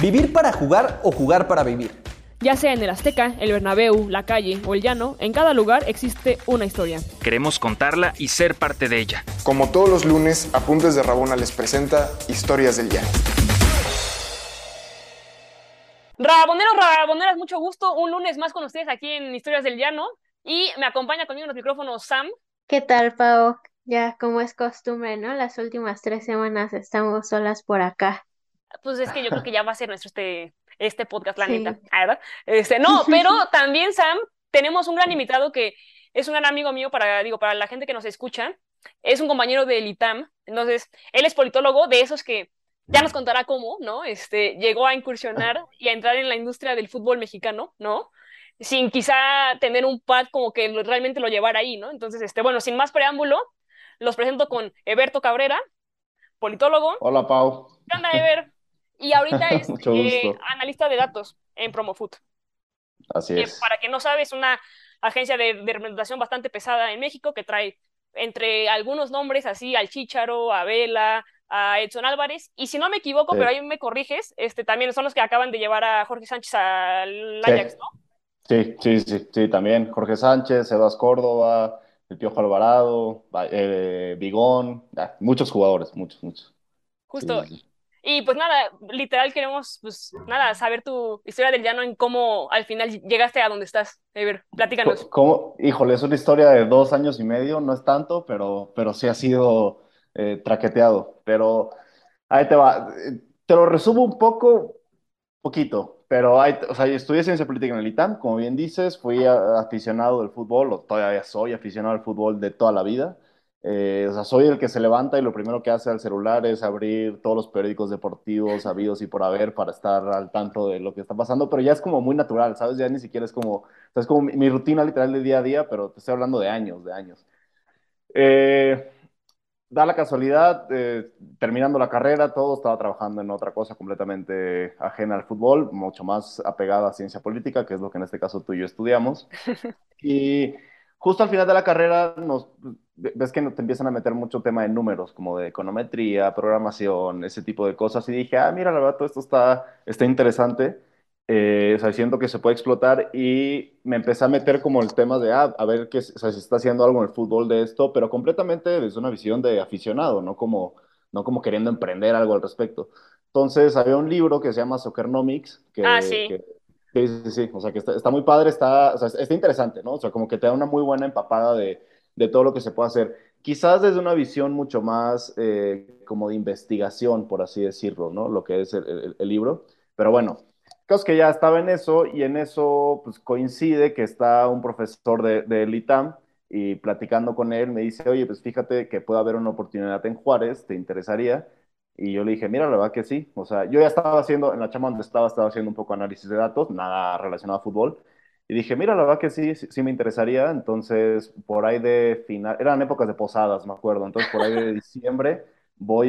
Vivir para jugar o jugar para vivir. Ya sea en el Azteca, el Bernabéu, la calle o el llano, en cada lugar existe una historia. Queremos contarla y ser parte de ella. Como todos los lunes, Apuntes de Rabona les presenta Historias del Llano. Raboneros, raboneras, mucho gusto. Un lunes más con ustedes aquí en Historias del Llano. Y me acompaña conmigo en los micrófonos Sam. ¿Qué tal, Pau? Ya como es costumbre, ¿no? Las últimas tres semanas estamos solas por acá. Pues es que yo creo que ya va a ser nuestro este, este podcast, la neta. ¿verdad? Este, no, pero también, Sam, tenemos un gran invitado que es un gran amigo mío para, digo, para la gente que nos escucha. Es un compañero del ITAM. Entonces, él es politólogo, de esos que ya nos contará cómo, ¿no? Este, llegó a incursionar y a entrar en la industria del fútbol mexicano, ¿no? Sin quizá tener un pad como que realmente lo llevara ahí, ¿no? Entonces, este, bueno, sin más preámbulo, los presento con Eberto Cabrera, politólogo. Hola, Pau. ¿Qué onda, Eber? Y ahorita es eh, analista de datos en Promofood. Así es. para quien no sabe, es una agencia de, de, representación bastante pesada en México que trae entre algunos nombres así al Chicharo, a Vela, a Edson Álvarez. Y si no me equivoco, pero ahí me corriges, este, también son los que acaban de llevar a Jorge Sánchez al Ajax, ¿no? Sí, sí, sí, sí, también. Jorge Sánchez, Sebas Córdoba, el Piojo Alvarado, eh, Bigón, muchos jugadores, muchos, muchos. Justo. Y pues nada, literal queremos, pues nada, saber tu historia del llano en cómo al final llegaste a donde estás. Ever, platícanos. ¿Cómo? Híjole, es una historia de dos años y medio, no es tanto, pero, pero sí ha sido eh, traqueteado. Pero ahí te va. Te lo resumo un poco, poquito, pero hay, o sea, estudié ciencia política en el ITAM, como bien dices, fui aficionado del fútbol, o todavía soy aficionado al fútbol de toda la vida. Eh, o sea, soy el que se levanta y lo primero que hace al celular es abrir todos los periódicos deportivos habidos y por haber para estar al tanto de lo que está pasando, pero ya es como muy natural, ¿sabes? Ya ni siquiera es como, o sea, es como mi, rutina literal de día a día, pero te estoy hablando de años, de años. Eh, da la casualidad, eh, terminando la carrera, todo estaba trabajando en otra cosa completamente ajena al fútbol, mucho más apegada a ciencia política, que es lo que en este caso tú y yo estudiamos. Y justo al final de la carrera nos ves que te empiezan a meter mucho tema de números, como de econometría, programación, ese tipo de cosas, y dije, ah, mira, la verdad, todo esto está, está interesante, eh, o sea, siento que se puede explotar, y me empecé a meter como el tema de, ah, a ver qué, o sea, si está haciendo algo en el fútbol de esto, pero completamente desde una visión de aficionado, no como, no como queriendo emprender algo al respecto. Entonces, había un libro que se llama Soccernomics, que, ah, sí. Sí, sí, sí, o sea, que está, está muy padre, está, o sea, está interesante, ¿no? O sea, como que te da una muy buena empapada de de todo lo que se puede hacer. Quizás desde una visión mucho más eh, como de investigación, por así decirlo, ¿no? Lo que es el, libro. Pero bueno, caso que ya estaba en eso y en eso pues coincide que está un profesor de, de ITAM y platicando con él me dice, oye, pues fíjate que puede haber una oportunidad en Juárez, ¿te interesaría? Y yo le dije, mira, la verdad que sí. O sea, yo ya estaba haciendo, en la chama donde estaba, estaba haciendo un poco análisis de datos, nada relacionado a fútbol. Y dije, mira, la verdad que sí, sí, me interesaría. Entonces, por ahí de final, eran épocas de posadas, me acuerdo. Entonces, por ahí de diciembre, voy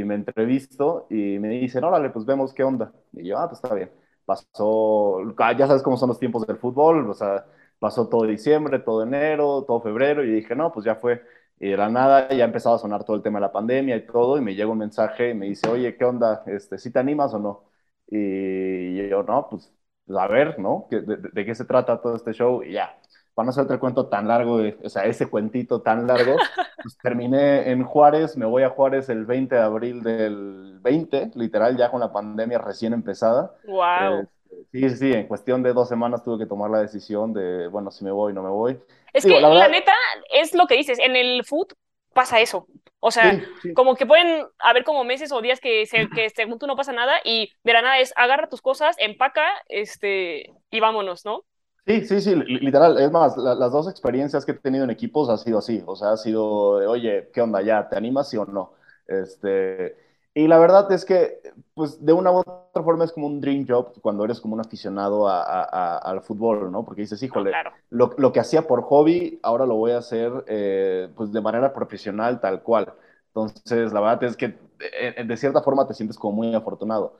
y, me entrevisto y me dicen, órale, pues vemos qué onda. Y yo, ah, pues está bien. Pasó, ah, ya sabes cómo son los tiempos del fútbol, o sea, pasó todo diciembre, todo enero, todo febrero, y dije, no, pues ya fue. Y de la nada ya empezaba a sonar todo el tema de la pandemia y todo, y me llega un mensaje y me dice, oye, ¿qué onda? Este, ¿Sí te animas o no? Y yo, no, pues pues, a ver, ¿no? De, qué se trata todo este show? Y ya, para no hacerte el cuento tan largo, o sea, ese cuentito tan largo, pues terminé en Juárez, me voy a Juárez el 20 de abril del 20, literal, ya con la pandemia recién empezada. ¡Wow! Eh, sí, sí, en cuestión de dos semanas tuve que tomar la decisión de, bueno, si me voy, no me voy. Es que la, neta es lo que dices, en el food pasa eso. O sea, como que pueden haber como meses o días que, se, que según tú no pasa nada y de la nada es agarra tus cosas, empaca este, y vámonos, ¿no? Sí, sí, sí, literal. Es más, las dos experiencias que he tenido en equipos ha sido así. O sea, ha sido, de, oye, ¿qué onda ya? ¿Te animas sí o no? Este, y la verdad es que, pues, de una u otra forma es como un dream job cuando eres como un aficionado a, al fútbol, ¿no? Porque dices, híjole, lo, lo, que hacía por hobby, ahora lo voy a hacer, eh, pues, de manera profesional, tal cual. Entonces, la verdad es que eh, de, cierta forma te sientes como muy afortunado.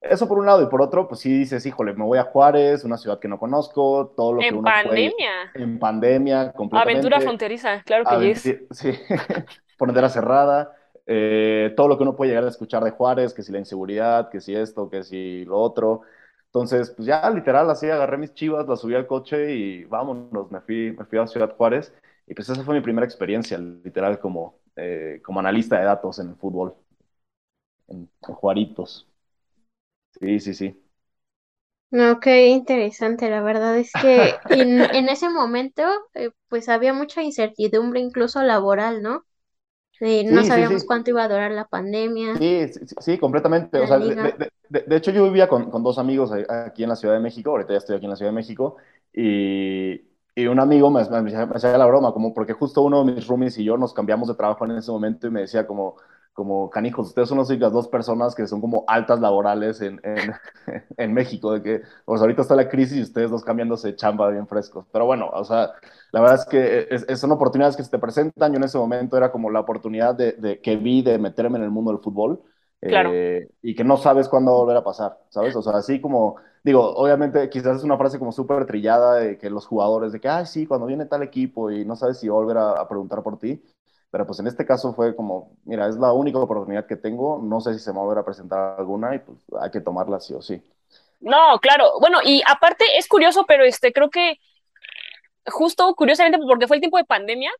Eso por un lado, y por otro, pues sí dices, híjole, me voy a Juárez, una ciudad que no conozco, todo lo que uno pandemia. en pandemia, completamente. Aventura fronteriza, claro que sí. Sí, frontera cerrada. Eh, todo lo que uno puede llegar a escuchar de Juárez, que si la inseguridad, que si esto, que si lo otro. Entonces, pues ya literal, así agarré mis chivas, las subí al coche y vámonos, me fui, me fui a Ciudad Juárez. Y pues esa fue mi primera experiencia, literal, como, eh, como analista de datos en el fútbol, en, en Juaritos. Sí, sí, sí. No, qué interesante, la verdad es que en, en ese momento eh, pues había mucha incertidumbre incluso laboral, ¿no? No Sí, sabíamos sí. cuánto iba a durar la pandemia, Sí, sí, completamente. O sea, de, de- de- de hecho yo vivía con, con dos amigos aquí en la Ciudad de México, ahorita ya estoy aquí en la Ciudad de México, y, y un amigo me, me me hacía la broma, como porque justo uno de mis roomies y yo nos cambiamos de trabajo en ese momento y me decía como, como canijos, ustedes son las únicas dos personas que son como altas laborales en, en, en México, de que pues ahorita está la crisis y ustedes dos cambiándose chamba bien frescos. Pero bueno, o sea, la verdad es que es, es- son oportunidades que se te presentan. Yo en ese momento era como la oportunidad de, de- que vi de meterme en el mundo del fútbol Claro. eh, y que no sabes cuándo va a volver a pasar, ¿sabes? O sea, así como, digo, obviamente quizás es una frase como súper trillada de que los jugadores, de que, ay, sí, cuando viene tal equipo y no sabes si va a volver a, a preguntar por ti. Pero pues en este caso fue como, mira, es la única oportunidad que tengo, no sé si se me va a volver a presentar alguna y pues hay que tomarla sí o sí. No, claro. Bueno, y aparte es curioso, pero este creo que justo curiosamente porque fue el tiempo de pandemia,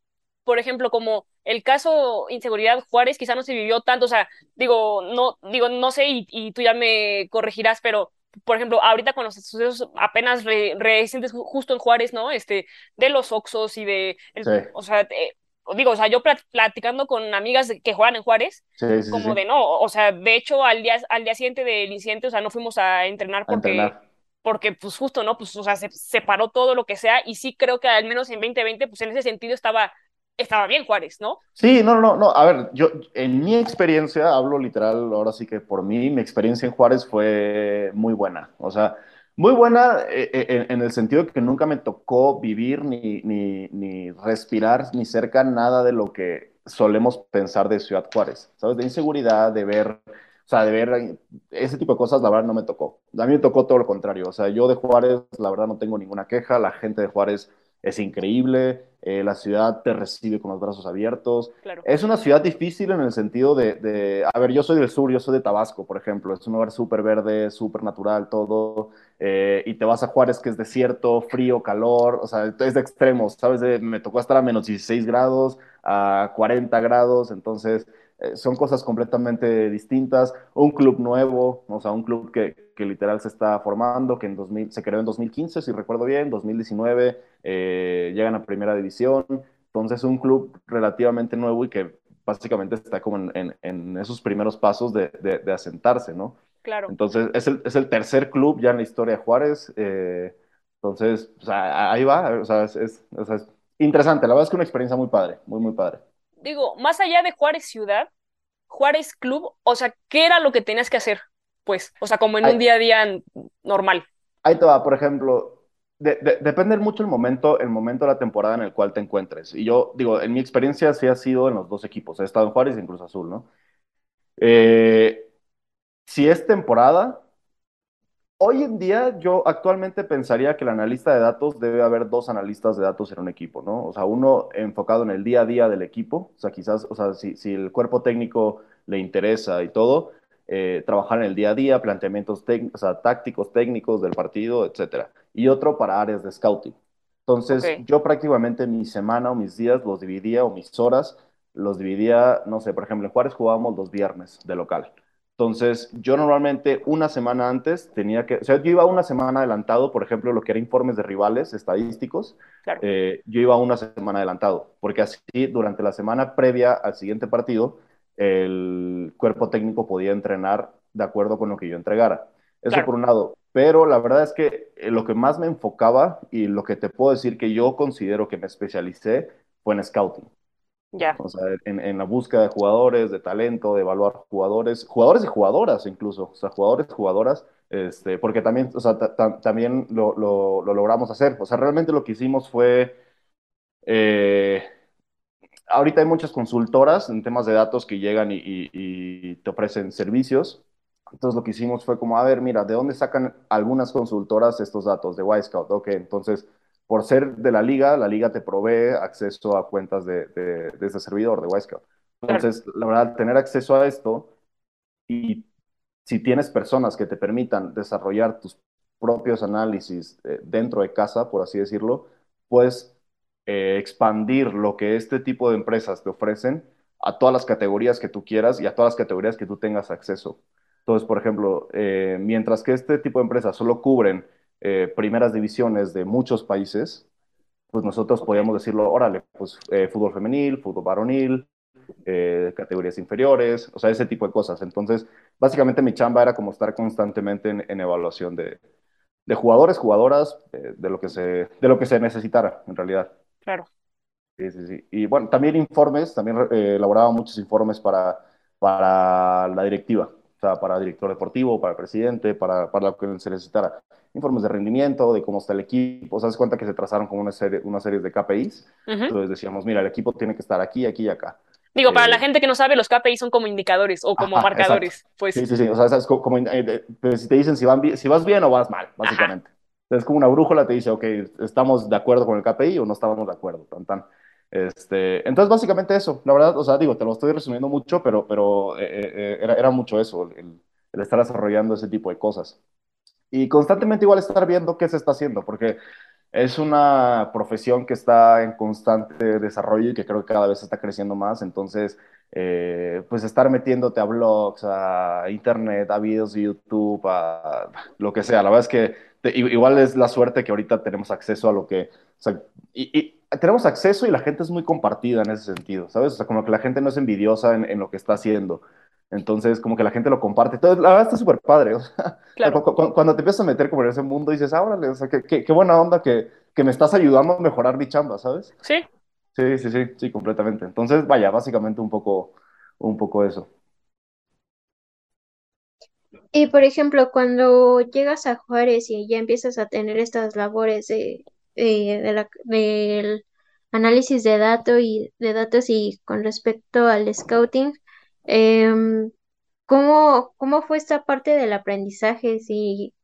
por ejemplo, como el caso inseguridad Juárez quizá no se vivió tanto, o sea, digo, no, digo, no sé, y, y tú ya me corregirás, pero por ejemplo, ahorita con los sucesos apenas re- recientes ju- justo en Juárez, ¿no? Este, de los Oxos y de, el- Sí, o sea, eh, digo, o sea, yo plat- platicando con amigas que juegan en Juárez, sí, sí, sí, como sí, de no, o sea, de hecho al día, al día siguiente del incidente, o sea, no fuimos a entrenar a porque entrenar. porque pues justo, ¿no? Pues, o sea, se separó todo lo que sea y sí creo que al menos en 2020, pues en ese sentido estaba, estaba bien Juárez, ¿no? Sí, no, no, no. A ver, yo en mi experiencia, hablo literal, ahora sí que por mí, mi experiencia en Juárez fue muy buena. O sea, muy buena eh, eh, en, el sentido que nunca me tocó vivir ni, ni, ni respirar ni cerca nada de lo que solemos pensar de Ciudad Juárez, ¿sabes? De inseguridad, de ver, o sea, de ver ese tipo de cosas, la verdad no me tocó. A mí me tocó todo lo contrario. O sea, yo de Juárez, la verdad no tengo ninguna queja. La gente de Juárez es increíble. eh, la ciudad te recibe con los brazos abiertos. Claro. Es una ciudad difícil en el sentido de, de- a ver, yo soy del sur, yo soy de Tabasco, por ejemplo, es un lugar súper verde, súper natural, todo, eh, y te vas a Juárez, que es desierto, frío, calor, o sea, es de extremos, ¿sabes? De- me tocó estar a menos 16 grados, a 40 grados, entonces eh, son cosas completamente distintas. Un club nuevo, o sea, un club que, que literal se está formando, que en 2000, se creó en 2015, si recuerdo bien, 2019, eh, llegan a primera división. Entonces, un club relativamente nuevo y que básicamente está como en, en- en esos primeros pasos de, de- de asentarse, ¿no? Claro. Entonces, es el, es el tercer club ya en la historia de Juárez. eh, entonces, o sea, ahí va, o sea, es, es- o sea, es interesante. La verdad es que una experiencia muy padre, muy, muy padre. Digo, más allá de Juárez Ciudad, Juárez Club, o sea, ¿qué era lo que tenías que hacer? Pues, o sea, como en Ahí, un día a día normal. ahí te va, por ejemplo, de- de- depende mucho el momento, el momento de la temporada en el cual te encuentres. Y yo digo, en mi experiencia sí ha sido en los dos equipos. He estado en Juárez y en Cruz Azul, ¿no? Eh, si es temporada, hoy en día yo actualmente pensaría que el analista de datos debe haber dos analistas de datos en un equipo, ¿no? O sea, uno enfocado en el día a día del equipo, o sea, quizás, o sea, si, si el cuerpo técnico le interesa y todo, eh, trabajar en el día a día, planteamientos o sea, tácticos, técnicos del partido, etcétera. Y otro para áreas de scouting. Entonces, yo prácticamente mi semana o mis días los dividía, o mis horas, los dividía, no sé, por ejemplo, en Juárez jugábamos los viernes de local. Entonces, yo normalmente una semana antes tenía que, o sea, yo iba una semana adelantado, por ejemplo, lo que era informes de rivales estadísticos, claro, eh, yo iba una semana adelantado, porque así durante la semana previa al siguiente partido, el cuerpo técnico podía entrenar de acuerdo con lo que yo entregara. Eso claro. por un lado. Pero la verdad es que eh, lo que más me enfocaba y lo que te puedo decir que yo considero que me especialicé fue en scouting. O sea, en, en la búsqueda de jugadores, de talento, de evaluar jugadores, jugadores y jugadoras incluso, o sea, jugadores, jugadoras, este, porque también, o sea, ta- ta- también lo, lo- lo logramos hacer. O sea, realmente lo que hicimos fue, eh, ahorita hay muchas consultoras en temas de datos que llegan y, y- y te ofrecen servicios. Entonces lo que hicimos fue como, a ver, mira, ¿de dónde sacan algunas consultoras estos datos? De Wisecout. Ok, entonces, por ser de la liga, la liga te provee acceso a cuentas de, de, de ese servidor, de Wisecout. Entonces, la verdad, tener acceso a esto y si tienes personas que te permitan desarrollar tus propios análisis eh, dentro de casa, por así decirlo, puedes eh, expandir lo que este tipo de empresas te ofrecen a todas las categorías que tú quieras y a todas las categorías que tú tengas acceso. Entonces, por ejemplo, eh, mientras que este tipo de empresas solo cubren primeras divisiones de muchos países, pues nosotros podíamos decirlo, órale, pues fútbol femenil, fútbol varonil, categorías inferiores, o sea, ese tipo de cosas. Entonces, básicamente mi chamba era como estar constantemente en evaluación de, de jugadores, jugadoras, de, lo que se, de lo que se necesitara, en realidad. Claro. Sí, sí, sí. Y bueno, también informes, también eh, elaboraba muchos informes para, para la directiva, o sea, para director deportivo, para presidente, para, para lo que se necesitara. Informes de rendimiento, de cómo está el equipo. O sea, se cuenta que se trazaron como una serie, una serie de KPIs. Entonces decíamos, mira, el equipo tiene que estar aquí, aquí y acá. Digo, para la eh, gente que no sabe, los KPIs son como indicadores o como marcadores. Pues. Sí, sí, sí. O sea, es como, eh, pues, si te dicen si, van si vas bien o vas mal, básicamente. Es como una brújula, te dice, ok, estamos de acuerdo con el KPI o no estamos de acuerdo. Tan, tan. Este, entonces, básicamente eso. La verdad, o sea, digo, te lo estoy resumiendo mucho, pero, pero eh, era, era, mucho eso, el, el estar desarrollando ese tipo de cosas. Y constantemente igual estar viendo qué se está haciendo, porque es una profesión que está en constante desarrollo y que creo que cada vez está creciendo más. Entonces, eh, pues estar metiéndote a blogs, a internet, a videos de YouTube, a lo que sea. La verdad es que igual es la suerte que ahorita tenemos acceso a lo que... y, tenemos acceso y la gente es muy compartida en ese sentido, ¿sabes? O sea, como que la gente no es envidiosa en, en lo que está haciendo. Entonces, como que la gente lo comparte. Entonces, la verdad está súper padre. O sea, cuando, te empiezas a meter como en ese mundo, dices, ah, órale, o sea, qué, qué, buena onda que, que, me estás ayudando a mejorar mi chamba, ¿sabes? Sí. Sí, sí, sí, sí, completamente. Entonces, vaya, básicamente un poco, un poco eso. Y por ejemplo, cuando llegas a Juárez y ya empiezas a tener estas labores de, de la, del análisis de datos y de datos y con respecto al scouting, Em, ¿cómo, cómo fue esta parte del aprendizaje? Si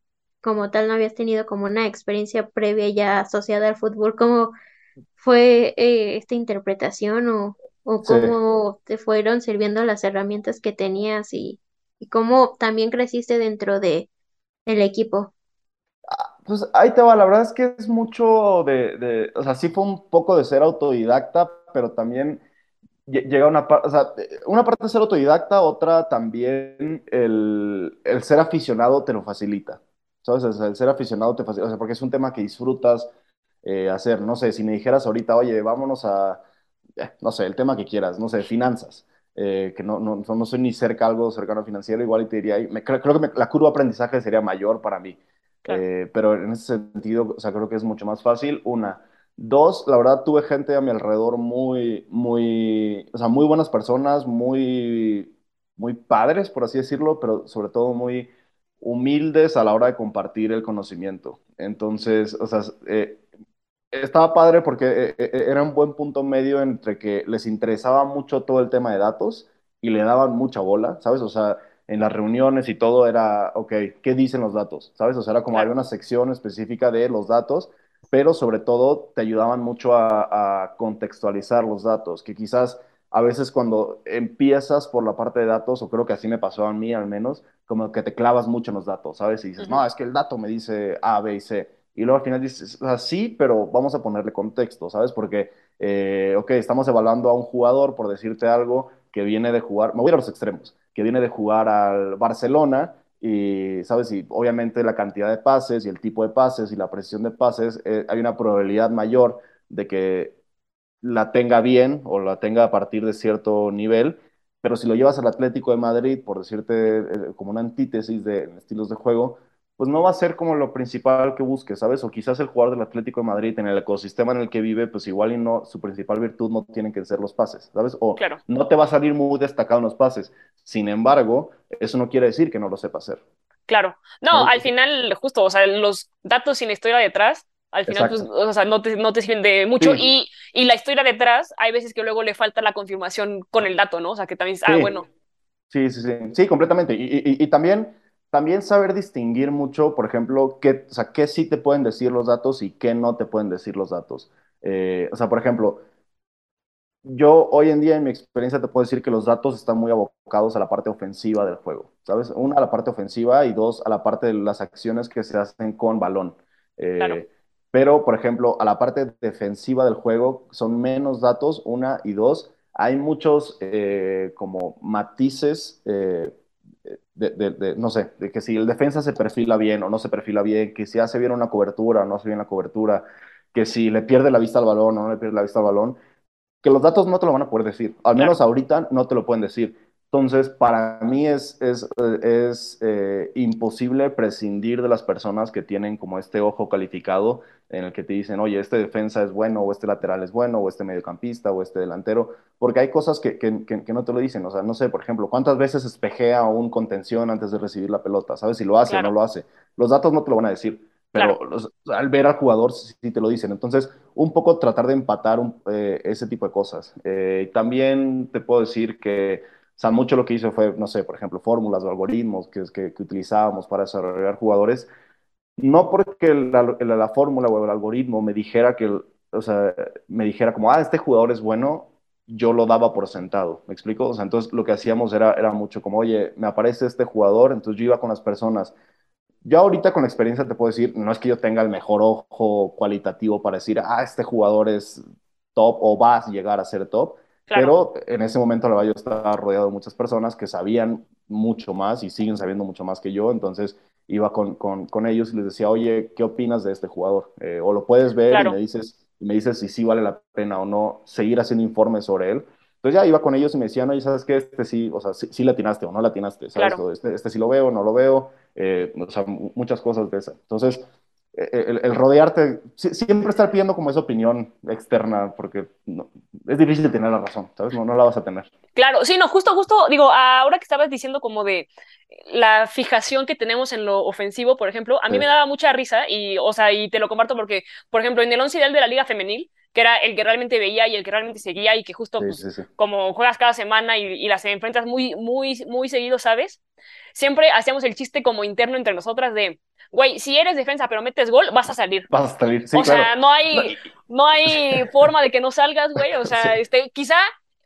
como tal no habías tenido como una experiencia previa ya asociada al fútbol, ¿cómo fue eh, esta interpretación o, o cómo te fueron sirviendo las herramientas que tenías y, y cómo también creciste dentro de el equipo? Ah, pues ahí te va, la verdad es que es mucho de, de, o sea, sí fue un poco de ser autodidacta, pero también llega una parte, o sea, una parte ser autodidacta, otra también el, el, ser aficionado te lo facilita, ¿sabes? el ser aficionado te facilita, o sea, porque es un tema que disfrutas eh, hacer, no sé, si me dijeras ahorita, oye, vámonos a, eh, no sé, el tema que quieras, no sé, finanzas, eh, que no, no, no, soy ni cerca algo cercano financiero, igual y te diría, me, creo, creo, que la curva de aprendizaje sería mayor para mí, pero en ese sentido, o sea, creo que es mucho más fácil, una, Dos, la verdad tuve gente a mi alrededor muy, muy, o sea, muy buenas personas, muy, muy padres, por así decirlo, pero sobre todo muy humildes a la hora de compartir el conocimiento. Entonces, o sea, eh, estaba padre porque eh, eh, era un buen punto medio entre que les interesaba mucho todo el tema de datos y le daban mucha bola, ¿sabes? O sea, en las reuniones y todo era, ok, ¿qué dicen los datos? ¿Sabes? O sea, era como había una sección específica de los datos pero sobre todo te ayudaban mucho a, contextualizar los datos, que quizás a veces cuando empiezas por la parte de datos, o creo que así me pasó a mí al menos, como que te clavas mucho en los datos, ¿sabes? Y dices, no, es que el dato me dice A, B y C. Y luego al final dices, sí, pero vamos a ponerle contexto, ¿sabes? Porque, eh, ok, estamos evaluando a un jugador, por decirte algo, que viene de jugar, me voy a los extremos, que viene de jugar al Barcelona y, ¿sabes? Y obviamente la cantidad de pases y el tipo de pases y la precisión de pases, eh, hay una probabilidad mayor de que la tenga bien o la tenga a partir de cierto nivel, pero si lo llevas al Atlético de Madrid, por decirte eh, como una antítesis de estilos de juego, pues no va a ser como lo principal que busques, ¿sabes? O quizás el jugador del Atlético de Madrid en el ecosistema en el que vive, pues igual y no, su principal virtud no tienen que ser los pases, ¿sabes? O no te va a salir muy destacado en los pases. Sin embargo, eso no quiere decir que no lo sepa hacer. Claro. No, al final, justo, o sea, los datos sin historia detrás, al final, pues, o sea, no te, no te sirven de mucho. Y, y, la historia detrás, hay veces que luego le falta la confirmación con el dato, ¿no? O sea, que también, ah, bueno. Sí, sí, sí, sí, completamente. Y, y, y también también saber distinguir mucho, por ejemplo, qué, o sea, qué sí te pueden decir los datos y qué no te pueden decir los datos. Eh, o sea, por ejemplo, yo hoy en día en mi experiencia te puedo decir que los datos están muy abocados a la parte ofensiva del juego, ¿sabes? Una a la parte ofensiva y dos a la parte de las acciones que se hacen con balón. Eh, pero, por ejemplo, a la parte defensiva del juego son menos datos, una y dos. Hay muchos eh, como matices eh, de, no sé, de que si el defensa se perfila bien o no se perfila bien, que si hace bien una cobertura o no hace bien la cobertura, que si le pierde la vista al balón o no le pierde la vista al balón que los datos no te lo van a poder decir, al menos ahorita no te lo pueden decir. Entonces, para mí es, es, es eh, imposible prescindir de las personas que tienen como este ojo calificado en el que te dicen, oye, este defensa es bueno, o este lateral es bueno, o este mediocampista, o este delantero, porque hay cosas que, que, que, no te lo dicen. O sea, no sé, por ejemplo, ¿cuántas veces espejea un contención antes de recibir la pelota? ¿Sabes si lo hace o no lo hace? Los datos no te lo van a decir pero al ver al jugador sí te lo dicen. Entonces, un poco tratar de empatar eh, ese tipo de cosas. Eh, también te puedo decir que, sea, mucho lo que hizo fue, no sé, por ejemplo, fórmulas o algoritmos que, que, utilizábamos para desarrollar jugadores. No porque la, la, fórmula o el algoritmo me dijera que, o sea, me dijera como, ah, este jugador es bueno, yo lo daba por sentado, ¿me explico? O sea, entonces lo que hacíamos era, era mucho como, oye, me aparece este jugador, entonces yo iba con las personas yo ahorita con la experiencia te puedo decir, no es que yo tenga el mejor ojo cualitativo para decir, ah, este jugador es top o va a llegar a ser top, pero en ese momento la yo estaba rodeado de muchas personas que sabían mucho más y siguen sabiendo mucho más que yo, entonces iba con, con, con ellos y les decía, oye, ¿qué opinas de este jugador? Eh, o lo puedes ver y me dices, me dices si sí vale la pena o no seguir haciendo informes sobre él. Entonces ya iba con ellos y me decían, oye, ¿sabes qué? Este sí, o sea, sí, sí latinaste o no latinaste, ¿sabes? Este, este sí lo veo, no lo veo, eh, o sea, muchas cosas de esas. Entonces, e, e, el, rodearte, siempre estar pidiendo como esa opinión externa, porque es difícil tener la razón, ¿sabes? No, no la vas a tener. Claro, sí, no, justo, justo, digo, ahora que estabas diciendo como de la fijación que tenemos en lo ofensivo, por ejemplo, a mí me daba mucha risa y, o sea, y te lo comparto porque, por ejemplo, en el once ideal de la Liga Femenil, que era el que realmente veía y el que realmente seguía y que justo pues, como juegas cada semana y, y, las enfrentas muy, muy, muy seguido, ¿sabes? Siempre hacíamos el chiste como interno entre nosotras de, güey, si eres defensa pero metes gol, vas a salir. Vas a salir, sí, O sea, no hay, no hay forma de que no salgas, güey, o sea, este, quizá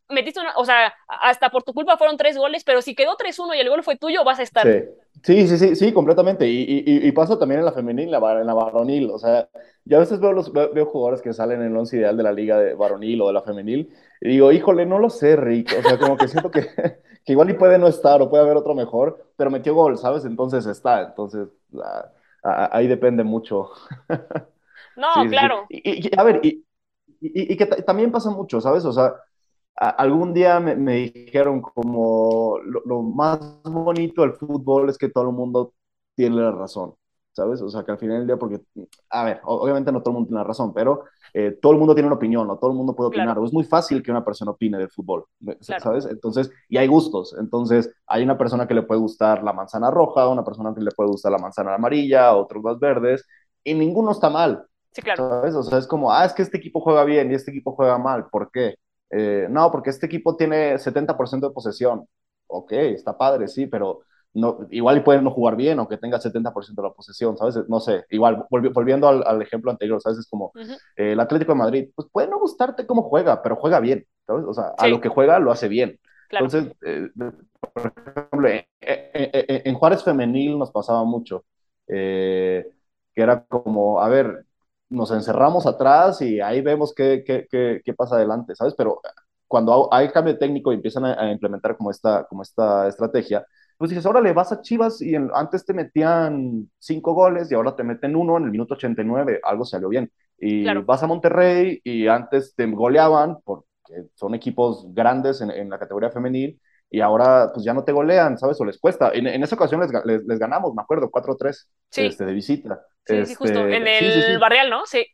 metiste una, o sea, hasta por tu culpa fueron tres goles, pero si quedó 3-1 y el gol fue tuyo, vas a estar. Sí, sí, sí, sí, completamente. Y, y, y, pasa también en la femenil, en la, en la varonil. O sea, yo a veces veo, los, veo, jugadores que salen en el once ideal de la liga de varonil o de la femenil y digo, híjole, no lo sé, Rick. O sea, como que siento que, que igual y puede no estar o puede haber otro mejor, pero metió gol, ¿sabes? Entonces está. Entonces, ahí depende mucho. No, claro. Y, a ver, y, y, que también pasa mucho, ¿sabes? O sea, algún día me, dijeron como lo, más bonito del fútbol es que todo el mundo tiene la razón, ¿sabes? O sea, que al final del día, porque, a ver, obviamente no todo el mundo tiene la razón, pero eh, todo el mundo tiene una opinión, ¿no? Todo el mundo puede opinar. Es muy fácil que una persona opine del fútbol, ¿sabes? Entonces, y hay gustos. Entonces, hay una persona que le puede gustar la manzana roja, una persona que le puede gustar la manzana amarilla, otros más verdes, y ninguno está mal. Sí, claro. ¿Sabes? O sea, es como, ah, es que este equipo juega bien y este equipo juega mal. ¿Por qué? Eh, no, porque este equipo tiene 70% de posesión. Ok, está padre, sí, pero no, igual puede no jugar bien o que tenga 70% de la posesión, ¿sabes? No sé, igual, volviendo al, ejemplo anterior, ¿sabes? Es como eh, el Atlético de Madrid, pues puede no gustarte cómo juega, pero juega bien, ¿sabes? O sea, a lo que juega lo hace bien. Entonces, eh, por ejemplo, en, Juárez Femenil nos pasaba mucho, que era como, a ver, nos encerramos atrás y ahí vemos qué, qué, qué, pasa adelante, ¿sabes? Pero cuando hay cambio técnico y empiezan a, implementar como esta, como esta estrategia, pues dices, órale, vas a Chivas y antes te metían cinco goles y ahora te meten uno en el minuto 89, algo salió bien. Y vas a Monterrey y antes te goleaban porque son equipos grandes en, en la categoría femenil y ahora pues ya no te golean, ¿sabes? O les cuesta. En, en esa ocasión les, les, ganamos, me acuerdo, 4-3 este, de visita. Sí, sí, justo. Este, en el Barrial, ¿no? Sí.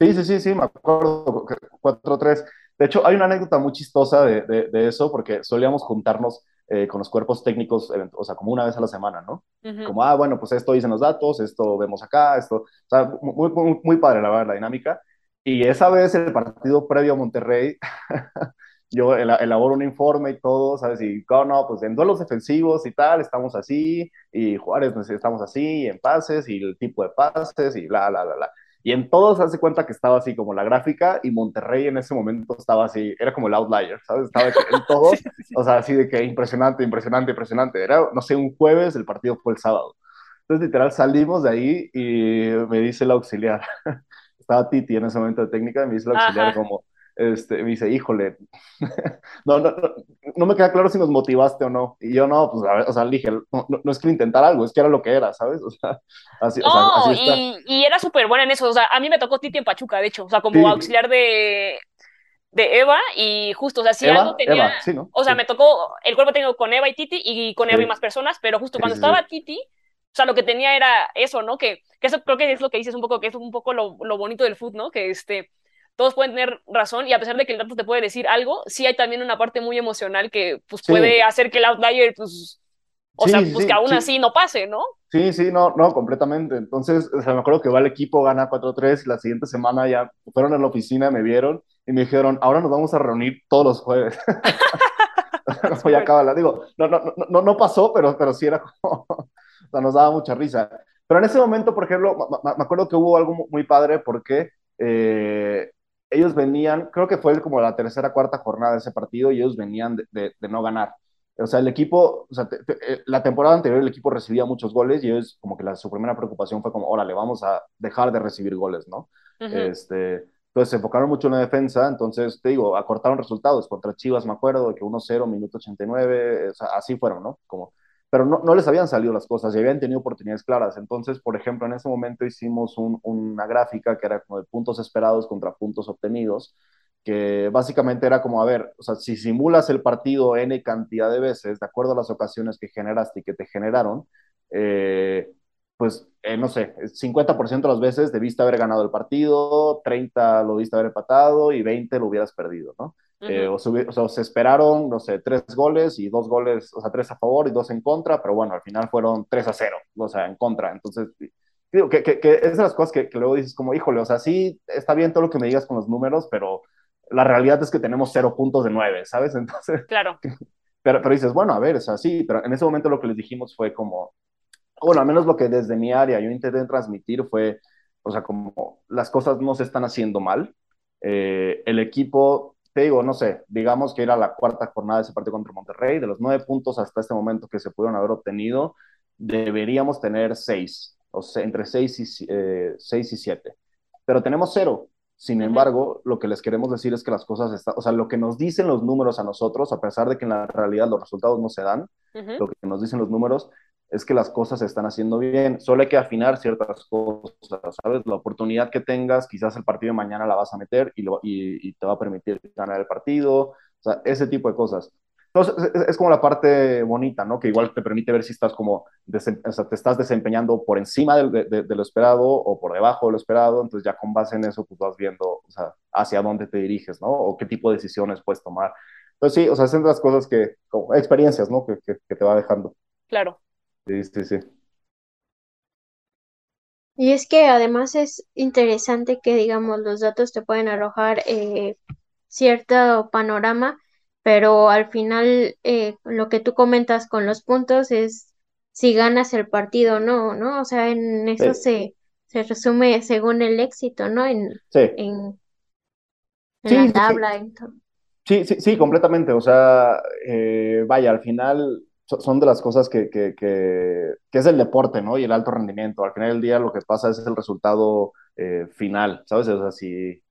Sí, sí, sí, sí, me acuerdo, 4-3. De hecho, hay una anécdota muy chistosa de, de, eso, porque solíamos juntarnos eh, con los cuerpos técnicos, o sea, como una vez a la semana, ¿no? Como, ah, bueno, pues esto dicen los datos, esto vemos acá, esto, o sea, muy, muy, muy padre, la verdad, la dinámica. Y esa vez el partido previo a Monterrey, yo elaboro un informe y todo, ¿sabes? Y, oh, no, pues en duelos defensivos y tal, estamos así, y Juárez estamos así, en pases, y el tipo de pases, y bla, bla, bla, bla. Y en todos hace cuenta que estaba así como la gráfica y Monterrey en ese momento estaba así, era como el outlier, ¿sabes? Estaba en todos, o sea, así de que impresionante, impresionante, impresionante. Era, no sé, un jueves, el partido fue el sábado. Entonces, literal, salimos de ahí y me dice el auxiliar, estaba Titi en ese momento de técnica, y me dice el auxiliar como, este, me dice, híjole, no, no, no, me queda claro si nos motivaste o no. Y yo no, pues, a ver, o sea, dije, no, no, es que intentar algo, es que era lo que era, ¿sabes? O sea, así, no, o sea, así y, y, era súper buena en eso. O sea, a mí me tocó Titi en Pachuca, de hecho, o sea, como sí. auxiliar de, de Eva y justo, o sea, si Eva, algo tenía, Eva, sí, ¿no? o sea, Sí. me tocó el cuerpo técnico con Eva y Titi y con Eva y más personas, pero justo cuando estaba Titi, o sea, lo que tenía era eso, ¿no? Que, que eso creo que es lo que dices un poco, que es un poco lo, lo bonito del foot, ¿no? Que este, todos pueden tener razón y a pesar de que el dato te puede decir algo, sí hay también una parte muy emocional que pues Sí. puede hacer que el outlier, pues, o Sí, sea, pues sí, que aún sí. así no pase, ¿no? Sí, sí, no, no, completamente. Entonces, o sea, me acuerdo que va el equipo, gana 4-3, y la siguiente semana ya fueron a la oficina, me vieron y me dijeron, ahora nos vamos a reunir todos los jueves. Como ya acaba la, digo, no, no, no, no, no pasó, pero, pero sí era como, o sea, nos daba mucha risa. Pero en ese momento, por ejemplo, me acuerdo que hubo algo mu- muy padre porque eh, ellos venían, creo que fue como la tercera, cuarta jornada de ese partido y ellos venían de, de- de no ganar. O sea, el equipo, o sea, te- te- eh, la temporada anterior el equipo recibía muchos goles y ellos como que la, su primera preocupación fue como, órale, vamos a dejar de recibir goles, ¿no? Ujú. Este, entonces se enfocaron mucho en la defensa, entonces te digo, acortaron resultados contra Chivas, me acuerdo, de que 1-0, minuto 89, o sea, así fueron, ¿no? Como, pero no, no les habían salido las cosas y habían tenido oportunidades claras. Entonces, por ejemplo, en ese momento hicimos un- una gráfica que era como de puntos esperados contra puntos obtenidos, que básicamente era como, a ver, o sea, si simulas el partido N cantidad de veces, de acuerdo a las ocasiones que generaste y que te generaron, eh, pues, eh, no sé, 50% de las veces debiste haber ganado el partido, 30 lo debiste haber empatado y 20 lo hubieras perdido, ¿no? Eh, o, se, hubi- o sea, se esperaron, no sé, tres goles y dos goles, o sea, tres a favor y dos en contra, pero bueno, al final fueron 3 a 0, o sea, en contra. Entonces, digo, que, que, que es de las cosas que, que luego dices como, híjole, o sea, sí, está bien todo lo que me digas con los números, pero la realidad es que tenemos cero puntos de nueve, ¿sabes? Entonces, Claro. pero, pero dices, bueno, a ver, es así, pero en ese momento lo que les dijimos fue como, bueno, al menos lo que desde mi área yo intenté transmitir fue, o sea, como las cosas no se están haciendo mal. Eh, el equipo, te digo, no sé, digamos que era la cuarta jornada de ese partido contra Monterrey, de los nueve puntos hasta este momento que se pudieron haber obtenido, deberíamos tener seis, o sea, entre seis y, eh, seis y siete. Pero tenemos cero. Sin embargo, lo que les queremos decir es que las cosas están, o sea, lo que nos dicen los números a nosotros, a pesar de que en la realidad los resultados no se dan, lo que nos dicen los números es que las cosas se están haciendo bien. Solo hay que afinar ciertas cosas, ¿sabes? La oportunidad que tengas, quizás el partido de mañana la vas a meter y, lo- y- te va a permitir ganar el partido. O sea, ese tipo de cosas. Entonces, es, como la parte bonita, ¿no? Que igual te permite ver si estás como, o sea, te estás desempeñando por encima de, de- lo esperado o por debajo de lo esperado. Entonces, ya con base en eso, pues vas viendo, o sea, hacia dónde te diriges, ¿no? O qué tipo de decisiones puedes tomar. Entonces, sí, o sea, son las cosas que, como experiencias, ¿no? Que, que te va dejando. Claro. Sí, sí, sí. Y es que además es interesante que, digamos, los datos te pueden arrojar eh, cierto panorama, pero al final eh, lo que tú comentas con los puntos es si ganas el partido o no, ¿no? O sea, en eso Sí, se, se resume según el éxito, ¿no? En, sí. en, en Sí, la tabla, en. Sí, sí, sí, completamente. O sea, eh, vaya, al final son de las cosas que, que, que, que es el deporte, ¿no? Y el alto rendimiento. Al final del día lo que pasa es el resultado eh, final, ¿sabes? O sea, si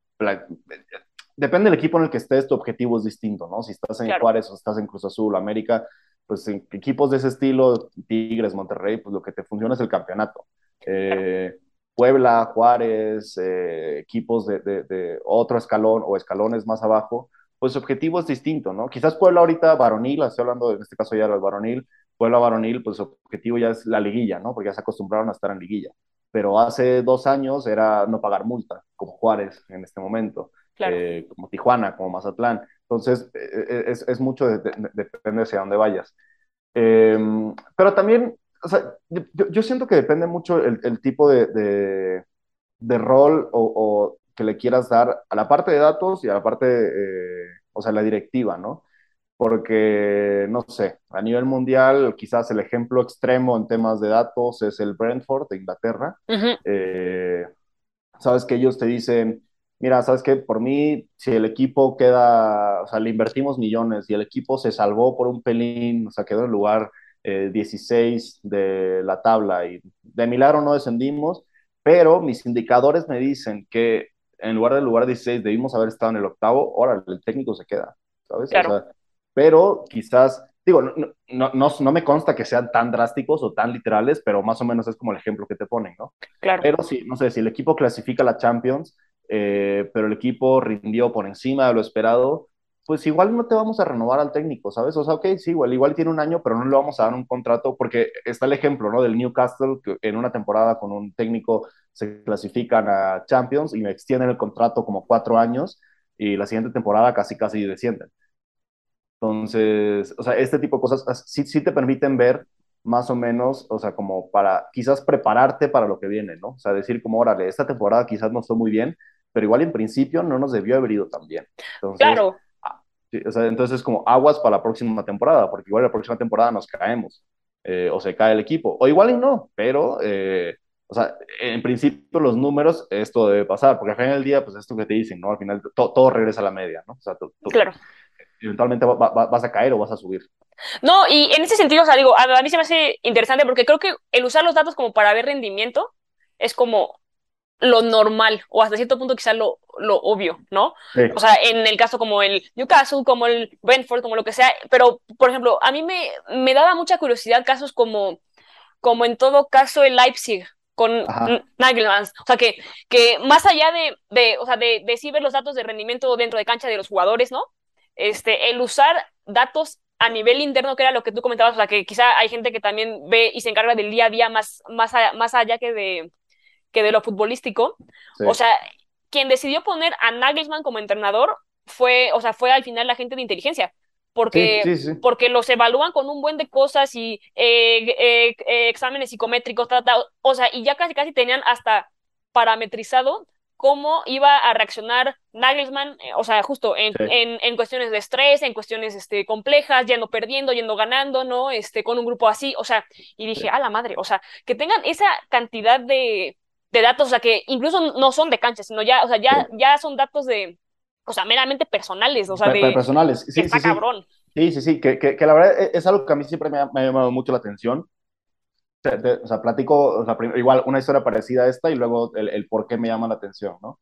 depende del equipo en el que estés, tu objetivo es distinto, ¿no? Si estás en Claro. Juárez o estás en Cruz Azul, América, pues en equipos de ese estilo, Tigres, Monterrey, pues lo que te funciona es el campeonato. Eh, Puebla, Juárez, eh, equipos de, de, de otro escalón o escalones más abajo, pues su objetivo es distinto, ¿no? Quizás Puebla ahorita varonil, estoy hablando en este caso ya del varonil, Puebla varonil, pues su objetivo ya es la liguilla, ¿no? Porque ya se acostumbraron a estar en liguilla. Pero hace dos años era no pagar multa, como Juárez en este momento, Claro. eh, como Tijuana, como Mazatlán. Entonces, eh, es, es mucho, de, de, de, depende hacia dónde vayas. Eh, pero también, o sea, yo, yo, siento que depende mucho el, el tipo de, de, de rol o, que le quieras dar a la parte de datos y a la parte, eh, o sea, la directiva, ¿no? Porque, no sé, a nivel mundial, quizás el ejemplo extremo en temas de datos es el Brentford de Inglaterra. Eh, sabes que ellos te dicen, mira, sabes que por mí, si el equipo queda, o sea, le invertimos millones y el equipo se salvó por un pelín, o sea, quedó en lugar 16 eh, de la tabla y de milagro no descendimos, pero mis indicadores me dicen que en lugar del lugar 16 debimos haber estado en el octavo, ahora el técnico se queda, ¿sabes? pero quizás, digo, no, no, no, me consta que sean tan drásticos o tan literales, pero más o menos es como el ejemplo que te ponen, ¿no? Claro. Pero sí, no sé, si el equipo clasifica la Champions, eh, pero el equipo rindió por encima de lo esperado, pues igual no te vamos a renovar al técnico, ¿sabes? O sea, ok, sí, igual, igual tiene un año, pero no le vamos a dar un contrato, porque está el ejemplo, ¿no? Del Newcastle, que en una temporada con un técnico se clasifican a Champions y me extienden el contrato como cuatro años y la siguiente temporada casi, casi descienden. Entonces, o sea, este tipo de cosas sí, sí te permiten ver más o menos, o sea, como para quizás prepararte para lo que viene, ¿no? O sea, decir como, órale, esta temporada quizás no fue muy bien, pero igual en principio no nos debió haber ido tan bien. claro. Ah, o sea, entonces es como aguas para la próxima temporada, porque igual la próxima temporada nos caemos, eh, o se cae el equipo, o igual y no, pero, eh, o sea, en principio los números, esto debe pasar, porque al final del día, pues esto que te dicen, ¿no? Al final todo regresa a la media, ¿no? O sea, claro. eventualmente vas a caer o vas a subir. No, y en ese sentido, o sea, digo, a, mí se me hace interesante porque creo que el usar los datos como para ver rendimiento es como lo normal, o hasta cierto punto quizá lo, lo obvio, ¿no? O sea, en el caso como el Newcastle, como el Brentford, como lo que sea, pero, por ejemplo, a mí me, me daba mucha curiosidad casos como, como en todo caso el Leipzig, con Nagelmans. O sea, que, que más allá de, de, o sea, de, de sí ver los datos de rendimiento dentro de cancha de los jugadores, ¿no? Este, el usar datos a nivel interno, que era lo que tú comentabas, o sea, que quizá hay gente que también ve y se encarga del día a día más, más, allá, más allá que de, que de lo futbolístico. O sea, quien decidió poner a Nagelsmann como entrenador fue, o sea, fue al final la gente de inteligencia. Porque, porque los evalúan con un buen de cosas y eh, eh, eh, exámenes psicométricos, o sea, y ya casi casi tenían hasta parametrizado cómo iba a reaccionar Nagelsmann, eh, o sea, justo en, en, cuestiones de estrés, en cuestiones este, complejas, yendo perdiendo, yendo ganando, ¿no? Este, con un grupo así, o sea, y dije, a la madre, o sea, que tengan esa cantidad de, de, datos, o sea, que incluso no son de cancha, sino ya, o sea, ya, ya son datos de, o sea, meramente personales, o sea, de... Personales, sí, está sí, cabrón. Sí, sí, sí, que, que, que, la verdad es algo que a mí siempre me ha, me ha llamado mucho la atención, o sea, platico, o sea, igual una historia parecida a esta y luego el, el por qué me llama la atención, ¿no?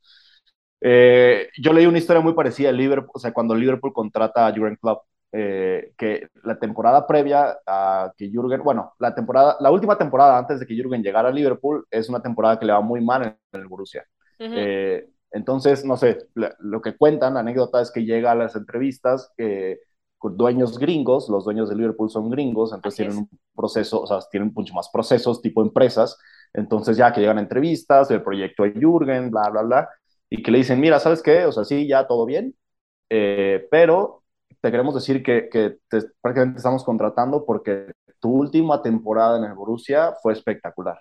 Eh, yo leí una historia muy parecida a Liverpool, o sea, cuando Liverpool contrata a Jurgen Klopp, eh, que la temporada previa a que Jurgen, bueno, la temporada, la última temporada antes de que Jurgen llegara a Liverpool es una temporada que le va muy mal en el Borussia. eh, entonces, no sé, lo que cuentan, la anécdota es que llega a las entrevistas, eh, dueños gringos, los dueños de Liverpool son gringos, entonces tienen un proceso, o sea, tienen mucho más procesos tipo empresas, entonces ya que llegan a entrevistas, el proyecto de Jürgen, bla, bla, bla, y que le dicen, mira, ¿sabes qué? O sea, sí, ya todo bien, eh, pero te queremos decir que, que te, prácticamente estamos contratando porque tu última temporada en el Borussia fue espectacular.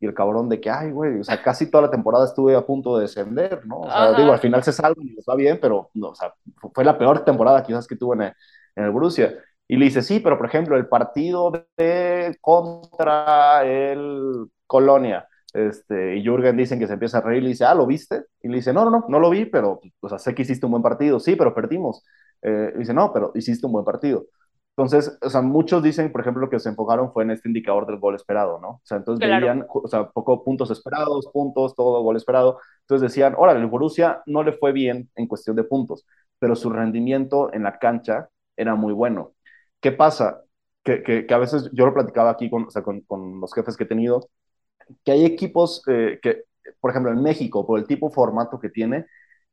Y el cabrón de que, ay, güey, o sea, casi toda la temporada estuve a punto de descender, ¿no? O sea, digo, al final se salva y está bien, pero, no, o sea, fue la peor temporada quizás que tuve en el, en el Borussia. Y le dice, sí, pero por ejemplo, el partido de contra el Colonia, este, y Jürgen dicen que se empieza a reír y le dice, ah, ¿lo viste? Y le dice, no, no, no, no lo vi, pero, o sea, sé que hiciste un buen partido, sí, pero perdimos. Eh, dice, no, pero hiciste un buen partido. Entonces, o sea, muchos dicen, por ejemplo, que se enfocaron fue en este indicador del gol esperado, ¿no? O sea, entonces veían, o sea, poco puntos esperados, puntos, todo gol esperado. Entonces decían, órale, el Borussia no le fue bien en cuestión de puntos, pero su rendimiento en la cancha era muy bueno. ¿Qué pasa? Que, que, a veces yo lo platicaba aquí con, o sea, con, con, los jefes que he tenido, que hay equipos eh, que, por ejemplo, en México, por el tipo formato que tiene,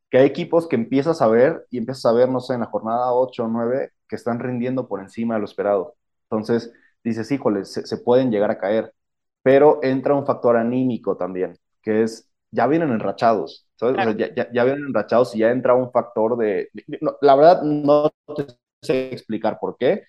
que hay equipos que empiezas a ver y empiezas a ver, no sé, en la jornada 8 o 9, que están rindiendo por encima de lo esperado. Entonces, dices, híjole, se, se pueden llegar a caer. Pero entra un factor anímico también, que es, ya vienen enrachados, ¿sabes? O sea, ya, ya, ya, vienen enrachados y ya entra un factor de... No, la verdad, no te sé explicar por qué,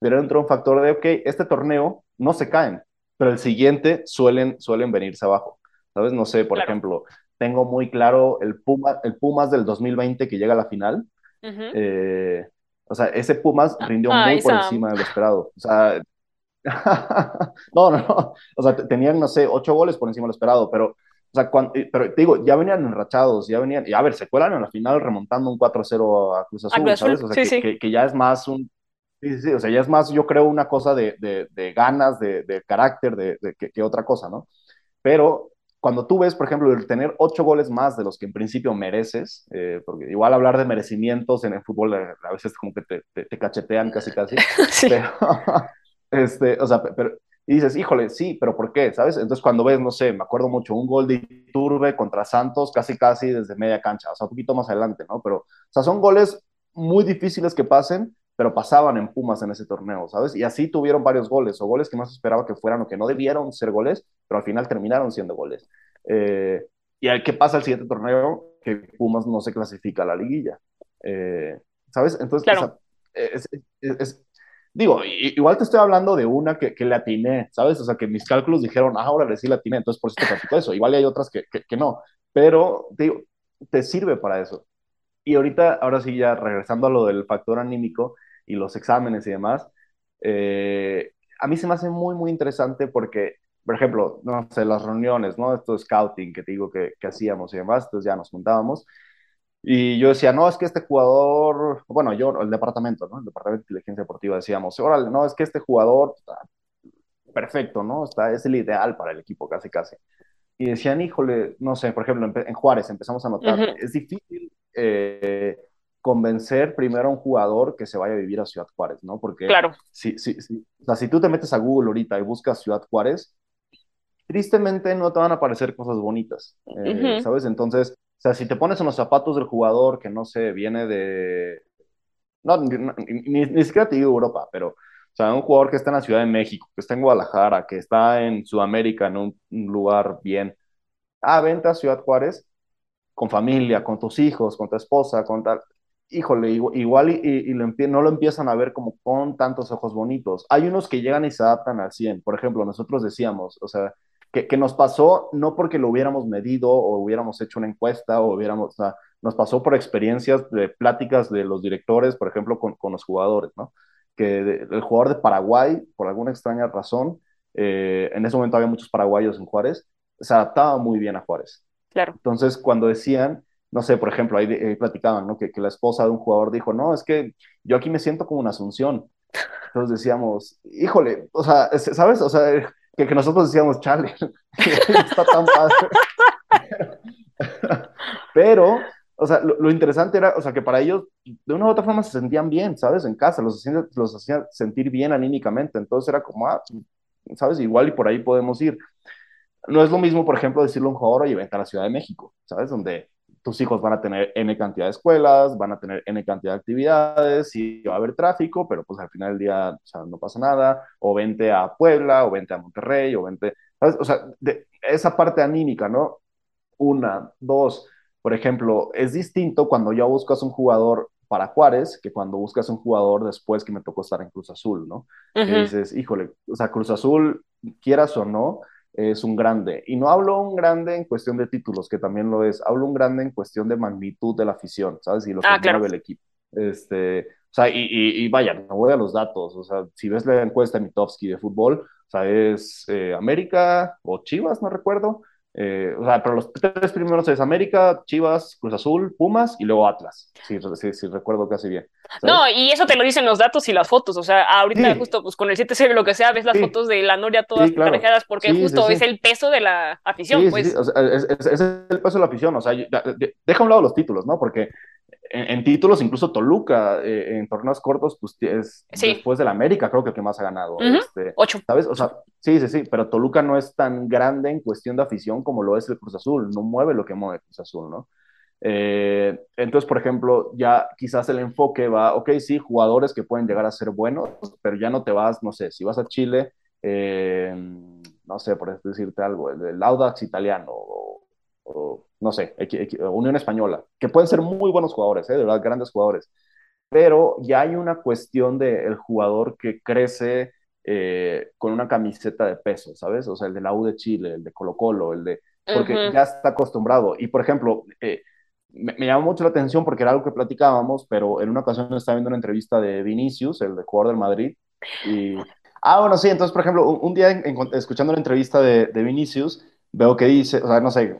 pero entró un factor de, ok, este torneo no se caen, pero el siguiente suelen, suelen venirse abajo. ¿Sabes? No sé, por claro. ejemplo, tengo muy claro el, Puma, el Pumas del 2020 que llega a la final. Uh -huh. eh, o sea, ese Pumas rindió ah, muy por encima de lo esperado. O sea, no, no, no. O sea, tenían, no sé, ocho goles por encima de lo esperado, pero O sea, cuando, pero te digo, ya venían enrachados, ya venían, y a ver, se cuelan en la final remontando un 4-0 a Cruz Azul, ¿sabes? O sea, sí, que, sí. Que, ya es más un, sí, sí, o sea, ya es más, yo creo, una cosa de, de, de ganas, de, de, carácter, de, que, que, otra cosa, ¿no? Pero cuando tú ves, por ejemplo, el tener ocho goles más de los que en principio mereces, eh, porque igual hablar de merecimientos en el fútbol eh, a veces como que te, te, te cachetean casi casi, sí. pero, este, o sea, pero, y dices, híjole, sí, pero ¿por qué? ¿Sabes? Entonces cuando ves, no sé, me acuerdo mucho, un gol de Iturbe contra Santos, casi casi desde media cancha, o sea, un poquito más adelante, ¿no? Pero, o sea, son goles muy difíciles que pasen, pero pasaban en Pumas en ese torneo, ¿sabes? Y así tuvieron varios goles, o goles que se esperaba que fueran, o que no debieron ser goles, pero al final terminaron siendo goles. Eh, y al que pasa el siguiente torneo, que Pumas no se clasifica a la liguilla, eh, ¿sabes? Entonces, claro. o sea, es, es, es, digo, igual te estoy hablando de una que, que le atiné, ¿sabes? O sea, que mis cálculos dijeron, ah, ahora le sí la atiné, entonces por eso te platico eso. Igual hay otras que, que, que no, pero te, digo, te sirve para eso. Y ahorita, ahora sí, ya regresando a lo del factor anímico y los exámenes y demás, eh, a mí se me hace muy, muy interesante porque, por ejemplo, no sé, las reuniones, ¿no? Esto scouting que te digo que, que hacíamos y demás, entonces ya nos juntábamos. Y yo decía, no, es que este jugador, bueno, yo, el departamento, ¿no? El departamento de inteligencia deportiva decíamos, órale, no, es que este jugador está perfecto, ¿no? Está, es el ideal para el equipo, casi, casi. Y decían, híjole, no sé, por ejemplo, en, Juárez empezamos a notar, uh -huh. es difícil eh, convencer primero a un jugador que se vaya a vivir a Ciudad Juárez, ¿no? Porque claro. si, si, si, o sea, si tú te metes a Google ahorita y buscas Ciudad Juárez, tristemente no te van a aparecer cosas bonitas, eh, uh -huh. ¿sabes? Entonces, o sea, si te pones en los zapatos del jugador que no sé, viene de. No, ni, ni, ni, siquiera te digo Europa, pero, o sea, un jugador que está en la Ciudad de México, que está en Guadalajara, que está en Sudamérica, en un, un lugar bien. Ah, vente a Ciudad Juárez con familia, con tus hijos, con tu esposa, con tal. Híjole, igual y, y, y lo no lo empiezan a ver como con tantos ojos bonitos. Hay unos que llegan y se adaptan al 100. Por ejemplo, nosotros decíamos, o sea, que, que, nos pasó no porque lo hubiéramos medido o hubiéramos hecho una encuesta o hubiéramos, o sea, nos pasó por experiencias de pláticas de los directores, por ejemplo, con, con los jugadores, ¿no? Que de, el jugador de Paraguay, por alguna extraña razón, eh, en ese momento había muchos paraguayos en Juárez, se adaptaba muy bien a Juárez. Claro. Entonces, cuando decían, no sé, por ejemplo, ahí, ahí platicaban, ¿no? Que, que la esposa de un jugador dijo, no, es que yo aquí me siento como una asunción. Entonces decíamos, híjole, o sea, ¿sabes? O sea, que, nosotros decíamos, chale, está tan padre. Pero, o sea, lo, lo, interesante era, o sea, que para ellos, de una u otra forma, se sentían bien, ¿sabes? En casa, los hacían, los hacían sentir bien anímicamente. Entonces era como, ah, ¿sabes? Igual y por ahí podemos ir. No es lo mismo, por ejemplo, decirle a un jugador, oye, vente a la Ciudad de México, ¿sabes? Donde tus hijos van a tener N cantidad de escuelas, van a tener N cantidad de actividades y va a haber tráfico, pero pues al final del día o sea, no pasa nada, o vente a Puebla, o vente a Monterrey, o vente, ¿sabes? O sea, de esa parte anímica, ¿no? Una, dos, por ejemplo, es distinto cuando ya buscas un jugador para Juárez que cuando buscas un jugador después que me tocó estar en Cruz Azul, ¿no? Uh -huh. Que dices, híjole, o sea, Cruz Azul, quieras o no, es un grande. Y no hablo un grande en cuestión de títulos, que también lo es, hablo un grande en cuestión de magnitud de la afición, ¿sabes? Y lo que ah, claro. el equipo. Este, o sea, y, y, y, vaya, no voy a los datos, o sea, si ves la encuesta de Mitofsky de fútbol, o sea, es eh, América o Chivas, no recuerdo, eh, o sea, pero los tres primeros es América, Chivas, Cruz Azul, Pumas y luego Atlas, si, si, si recuerdo casi bien. ¿sabes? No, y eso te lo dicen los datos y las fotos, o sea, ahorita sí. justo pues con el 7-0 lo que sea, ves las sí. fotos de la Noria todas sí, claro. porque justo es el peso de la afición, pues. O sea, es, es, es, el peso de la afición, o sea, deja a un lado los títulos, ¿no? Porque en, en títulos, incluso Toluca, eh, en torneos cortos, pues es después del América, creo que el que más ha ganado. Uh -huh. este, Ocho. ¿Sabes? O sea, sí, sí, sí, pero Toluca no es tan grande en cuestión de afición como lo es el Cruz Azul, no mueve lo que mueve Cruz Azul, ¿no? Eh, entonces, por ejemplo, ya quizás el enfoque va, ok, sí, jugadores que pueden llegar a ser buenos, pero ya no te vas, no sé, si vas a Chile, eh, no sé, por decirte algo, el, el Audax italiano o, o no sé, Unión Española, que pueden ser muy buenos jugadores, ¿eh? de verdad, grandes jugadores, pero ya hay una cuestión del el jugador que crece eh, con una camiseta de peso, ¿sabes? O sea, el de la U de Chile, el de Colo Colo, el de... Porque uh -huh. ya está acostumbrado. Y, por ejemplo, eh, me, me, llamó mucho la atención porque era algo que platicábamos, pero en una ocasión estaba viendo una entrevista de Vinicius, el de jugador del Madrid, y... Ah, bueno, sí, entonces, por ejemplo, un, un día en, en, escuchando la entrevista de, de Vinicius, veo que dice, o sea, no sé,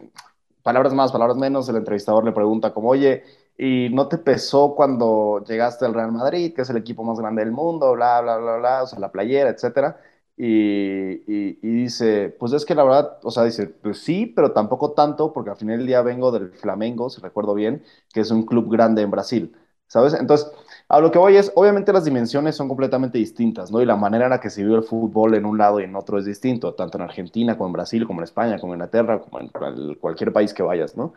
palabras más, palabras menos, el entrevistador le pregunta como, oye, ¿y no te pesó cuando llegaste al Real Madrid, que es el equipo más grande del mundo, bla, bla, bla, bla, o sea, la playera, etcétera? Y, y, dice, pues es que la verdad, o sea, dice, pues sí, pero tampoco tanto, porque al final del día vengo del Flamengo, si recuerdo bien, que es un club grande en Brasil, ¿sabes? Entonces, a lo que voy es, obviamente las dimensiones son completamente distintas, ¿no? Y la manera en la que se vive el fútbol en un lado y en otro es distinto, tanto en Argentina como en Brasil, como en España, como en Inglaterra, como en cualquier país que vayas, ¿no?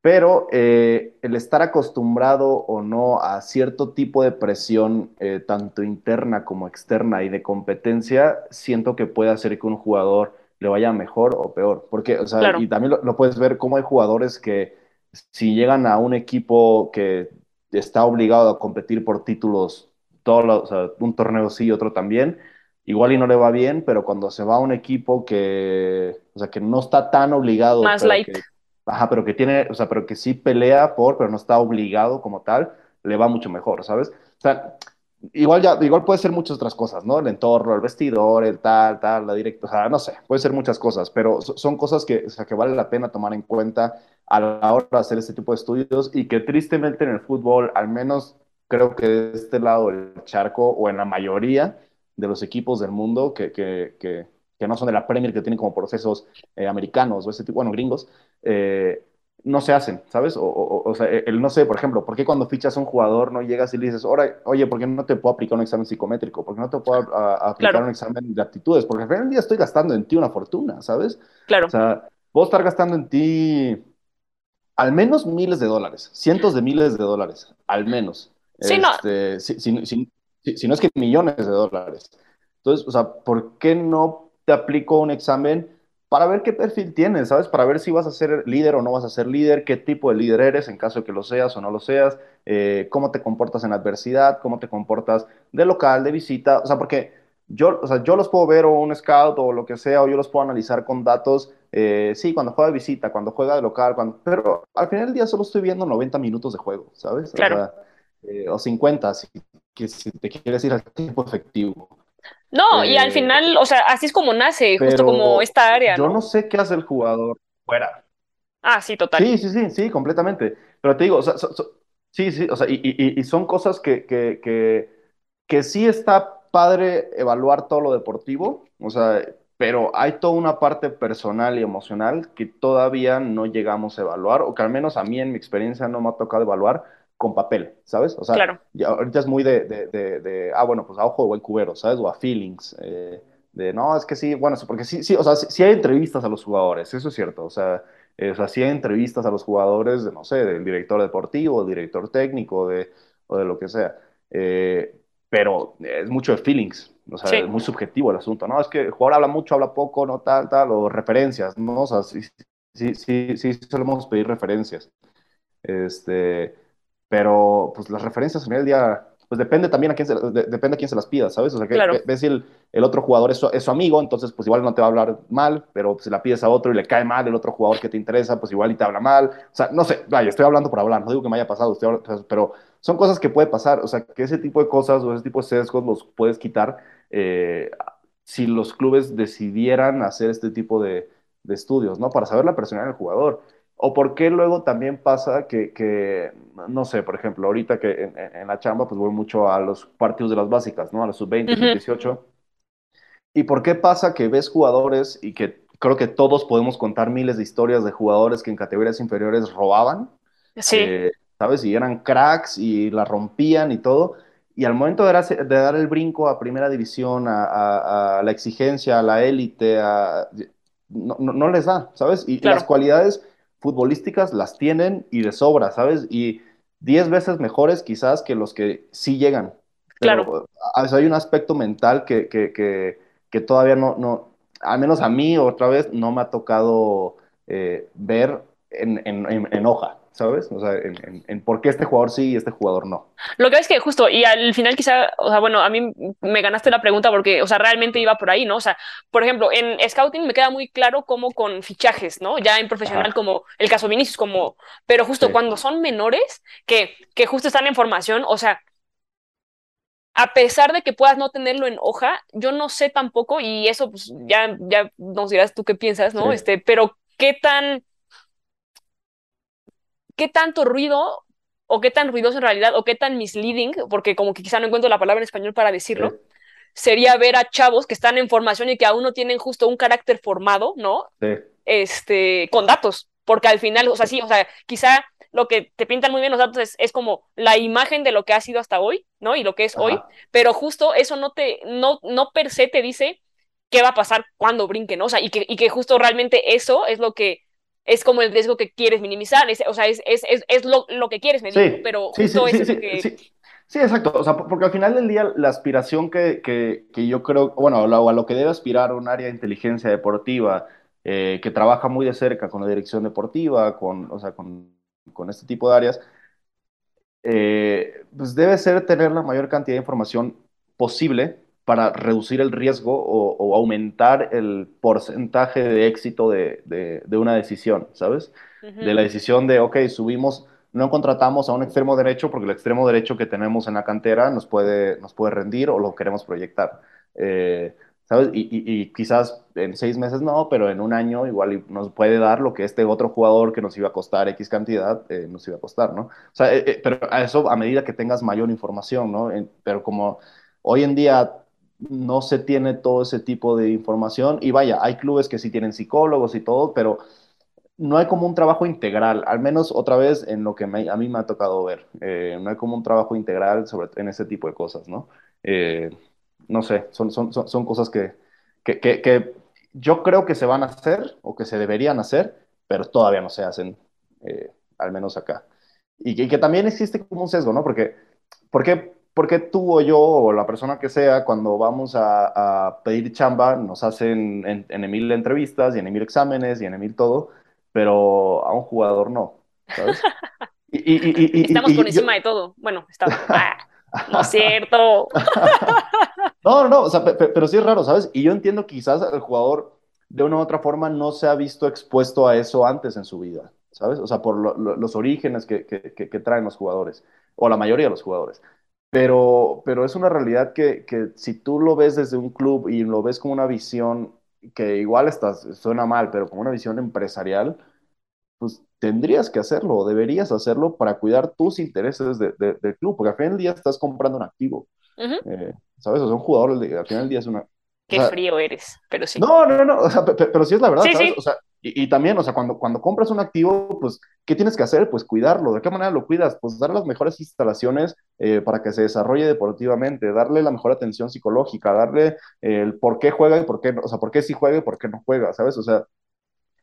pero eh, el estar acostumbrado o no a cierto tipo de presión, eh, tanto interna como externa y de competencia, siento que puede hacer que un jugador le vaya mejor o peor. Porque, o sea, y también lo, puedes ver como hay jugadores que si llegan a un equipo que está obligado a competir por títulos, todo o sea, un torneo sí, otro también, igual y no le va bien, pero cuando se va a un equipo que, o sea, que no está tan obligado. Más light. Ajá, pero que tiene, o sea, pero que sí pelea por, pero no está obligado como tal, le va mucho mejor, ¿sabes? O sea, igual ya, igual puede ser muchas otras cosas, ¿no? El entorno, el vestidor, el tal, tal, la directa, o sea, no sé, puede ser muchas cosas, pero son cosas que, o sea, que vale la pena tomar en cuenta a la hora de hacer este tipo de estudios y que tristemente en el fútbol, al menos creo que de este lado del charco o en la mayoría de los equipos del mundo que, que, que, que no son de la Premier, que tienen como procesos eh, americanos o ese tipo, bueno, gringos, eh, no se hacen, ¿sabes? O, sea, el no sé, por ejemplo, ¿por qué cuando fichas a un jugador no llegas y le dices, oye, ¿por qué no te puedo aplicar un examen psicométrico? ¿Por qué no te puedo aplicar un examen de aptitudes? Porque al final del día estoy gastando en ti una fortuna, ¿sabes? Claro. O sea, puedo estar gastando en ti al menos miles de dólares, cientos de miles de dólares, al menos. Sí, no. Este, si, si no es que millones de dólares. Entonces, o sea, ¿por qué no te aplico un examen? Para ver qué perfil tienes, ¿sabes? Para ver si vas a ser líder o no vas a ser líder, qué tipo de líder eres en caso de que lo seas o no lo seas, eh, cómo te comportas en adversidad, cómo te comportas de local, de visita, o sea, porque yo, o sea, yo los puedo ver o un scout o lo que sea, o yo los puedo analizar con datos, eh, sí, cuando juega de visita, cuando juega de local, cuando, pero al final del día solo estoy viendo 90 minutos de juego, ¿sabes? Claro. O, eh, o 50, si, si te quieres ir al tiempo efectivo. No, y al eh, final, o sea, así es como nace, justo como esta área, Yo ¿no? sé qué hace el jugador fuera. Ah, sí, total. Sí, sí, sí, sí, completamente. Pero te digo, o sea, sí, sí, o sea, y, y, y son cosas que, que, que, que, sí está padre evaluar todo lo deportivo, o sea, pero hay toda una parte personal y emocional que todavía no llegamos a evaluar, o que al menos a mí en mi experiencia no me ha tocado evaluar, con papel, ¿sabes? O sea, claro. ya, ahorita es muy de, de, de, ah, bueno, pues a ojo de buen cubero, ¿sabes? O a feelings, eh, de, no, es que sí, bueno, porque sí, sí, o sea, sí, hay entrevistas a los jugadores, eso es cierto, o sea, eh, o sea, sí hay entrevistas a los jugadores, de, no sé, del director deportivo, del director técnico, de, o de lo que sea, eh, pero es mucho de feelings, o sea, es muy subjetivo el asunto, ¿no? Es que el jugador habla mucho, habla poco, no tal, tal, o referencias, ¿no? O sea, sí, sí, sí, sí solemos pedir referencias. Este, pero pues las referencias en el día, pues depende también a quién se, depende a quién se las pida, ¿sabes? O sea, que ves si el, el, otro jugador es su, es su, amigo, entonces pues igual no te va a hablar mal, pero si la pides a otro y le cae mal el otro jugador que te interesa, pues igual y te habla mal. O sea, no sé, vaya, estoy hablando por hablar, no digo que me haya pasado, pero son cosas que puede pasar, o sea, que ese tipo de cosas o ese tipo de sesgos los puedes quitar eh, si los clubes decidieran hacer este tipo de, de estudios, ¿no? Para saber la personalidad del jugador. O por qué luego también pasa que, que no sé, por ejemplo, ahorita que en, la chamba, pues voy mucho a los partidos de las básicas, ¿no? A los sub-20, sub-18. ¿Y por qué pasa que ves jugadores y que creo que todos podemos contar miles de historias de jugadores que en categorías inferiores robaban? Sí. Eh, ¿Sabes? Y eran cracks y la rompían y todo. Y al momento de dar, de dar el brinco a primera división, a, a, la exigencia, a la élite, no, no, les da, ¿sabes? Y las cualidades futbolísticas las tienen y de sobra, ¿sabes? Y diez veces mejores quizás que los que sí llegan. claro. hay un aspecto mental que, que, que, que, todavía no, no, al menos a mí otra vez, no me ha tocado eh, ver en, en, en, hoja. ¿Sabes? O sea, en, por qué este jugador sí y este jugador no. Lo que es que justo, y al final quizá, o sea, bueno, a mí me ganaste la pregunta porque, o sea, realmente iba por ahí, ¿no? O sea, por ejemplo, en scouting me queda muy claro cómo con fichajes, ¿no? Ya en profesional como el caso Vinicius, como, pero justo cuando son menores, que, que justo están en formación, o sea, a pesar de que puedas no tenerlo en hoja, yo no sé tampoco, y eso pues ya, ya nos dirás tú qué piensas, ¿no? Sí. Este, pero qué tan, qué tanto ruido, o qué tan ruidoso en realidad, o qué tan misleading, porque como que quizá no encuentro la palabra en español para decirlo, Sí. sería ver a chavos que están en formación y que aún no tienen justo un carácter formado, ¿no? Sí. este, con datos, porque al final, o sea, sí, o sea, quizá lo que te pintan muy bien los datos es, es como la imagen de lo que ha sido hasta hoy, ¿no? Y lo que es hoy, pero justo eso no te, no, no per se te dice qué va a pasar cuando brinquen, ¿no? O sea, y que, y que justo realmente eso es lo que es como el riesgo que quieres minimizar, es, o sea, es, es, es, es lo, lo que quieres medir, Sí, pero sí, justo sí, eso sí, es lo que... sí, exacto. O sea, por- porque al final del día la aspiración que, que, que yo creo, bueno, a lo, a lo que debe aspirar un área de inteligencia deportiva eh, que trabaja muy de cerca con la dirección deportiva, con, o sea, con, con este tipo de áreas, eh, pues debe ser tener la mayor cantidad de información posible para reducir el riesgo o, o aumentar el porcentaje de éxito de, de, de una decisión, ¿sabes? Ujú. de la decisión de, ok, subimos, no contratamos a un extremo derecho porque el extremo derecho que tenemos en la cantera nos puede, nos puede rendir o lo queremos proyectar. Eh, ¿Sabes? Y, y, y, quizás en seis meses no, pero en un año igual nos puede dar lo que este otro jugador que nos iba a costar X cantidad eh, nos iba a costar, ¿no? O sea, eh, eh, pero a eso a medida que tengas mayor información, ¿no? En, pero como hoy en día no se tiene todo ese tipo de información y vaya, hay clubes que sí tienen psicólogos y todo, pero no hay como un trabajo integral, al menos otra vez en lo que a mí me ha tocado ver. Eh, no hay como un trabajo integral sobre, en ese tipo de cosas, ¿no? Eh, no sé, son, son, son, cosas que, que, que, yo creo que se van a hacer o que se deberían hacer, pero todavía no se hacen, eh, al menos acá. Y que, también existe como un sesgo, ¿no? Porque, porque, porque tú o yo o la persona que sea, cuando vamos a, a pedir chamba, nos hacen en, en mil entrevistas y en mil exámenes y en mil todo, pero a un jugador no, ¿sabes? Y, y, y, Estamos por encima yo... de todo. Bueno, está... Ah, no es cierto. no, no, no, o sea, pero sí es raro, ¿sabes? Y yo entiendo que quizás el jugador de una u otra forma no se ha visto expuesto a eso antes en su vida, ¿sabes? O sea, por lo, lo, los orígenes que, que, que, traen los jugadores, o la mayoría de los jugadores. Pero, pero es una realidad que, que si tú lo ves desde un club y lo ves como una visión que igual estás, suena mal, pero como una visión empresarial, pues tendrías que hacerlo, deberías hacerlo para cuidar tus intereses del de, de club, porque al final del día estás comprando un activo, uh -huh. eh, ¿sabes? O sea, un jugador al final del día es una... Qué o sea, frío eres, pero sí. No, no, no, o sea, pero, pero sí es la verdad, sí, ¿sabes? Sí. O sea, y, también, o sea, cuando, cuando compras un activo, pues, ¿qué tienes que hacer? Pues cuidarlo. ¿De qué manera lo cuidas? Pues dar las mejores instalaciones eh, para que se desarrolle deportivamente, darle la mejor atención psicológica, darle el por qué juega y por qué o sea, por qué sí juega y por qué no juega, ¿sabes? O sea,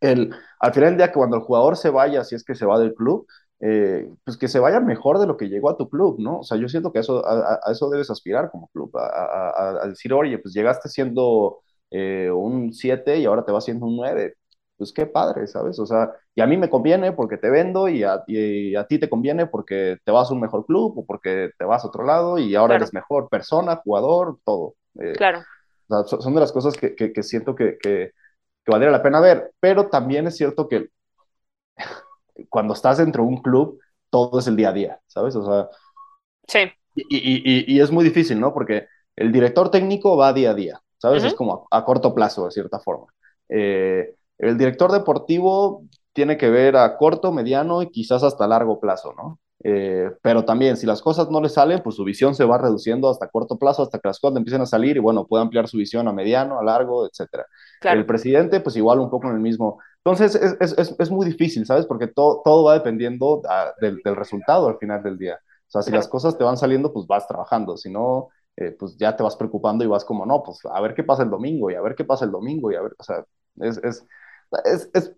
el, al final del día, cuando el jugador se vaya, si es que se va del club, eh, pues que se vaya mejor de lo que llegó a tu club, ¿no? O sea, yo siento que eso, a, eso debes aspirar como club, a decir, oye, pues llegaste siendo eh, un 7 y ahora te vas siendo un 9. Pues qué padre, ¿sabes? O sea, y a mí me conviene porque te vendo y a, y a ti te conviene porque te vas a un mejor club o porque te vas a otro lado y ahora claro. eres mejor persona, jugador, todo. Eh, claro. O sea, son de las cosas que, que, que siento que, que, que valdría la pena ver, pero también es cierto que cuando estás dentro de un club, todo es el día a día, ¿sabes? O sea, sí. Y, y, y, y es muy difícil, ¿no? Porque el director técnico va día a día, ¿sabes? Uh -huh. Es como a, a, corto plazo, de cierta forma. Eh, el director deportivo tiene que ver a corto, mediano y quizás hasta largo plazo, ¿no? Eh, pero también, si las cosas no le salen, pues su visión se va reduciendo hasta corto plazo, hasta que las cosas empiecen a salir y bueno, puede ampliar su visión a mediano, a largo, etcétera. Claro. El presidente, pues igual un poco en el mismo. Entonces, es, es, es, es muy difícil, ¿sabes? Porque todo, todo va dependiendo a, del, del, resultado al final del día. O sea, si claro. las cosas te van saliendo, pues vas trabajando. Si no, eh, pues ya te vas preocupando y vas como, no, pues a ver qué pasa el domingo y a ver qué pasa el domingo y a ver, o sea, es, es, es, es,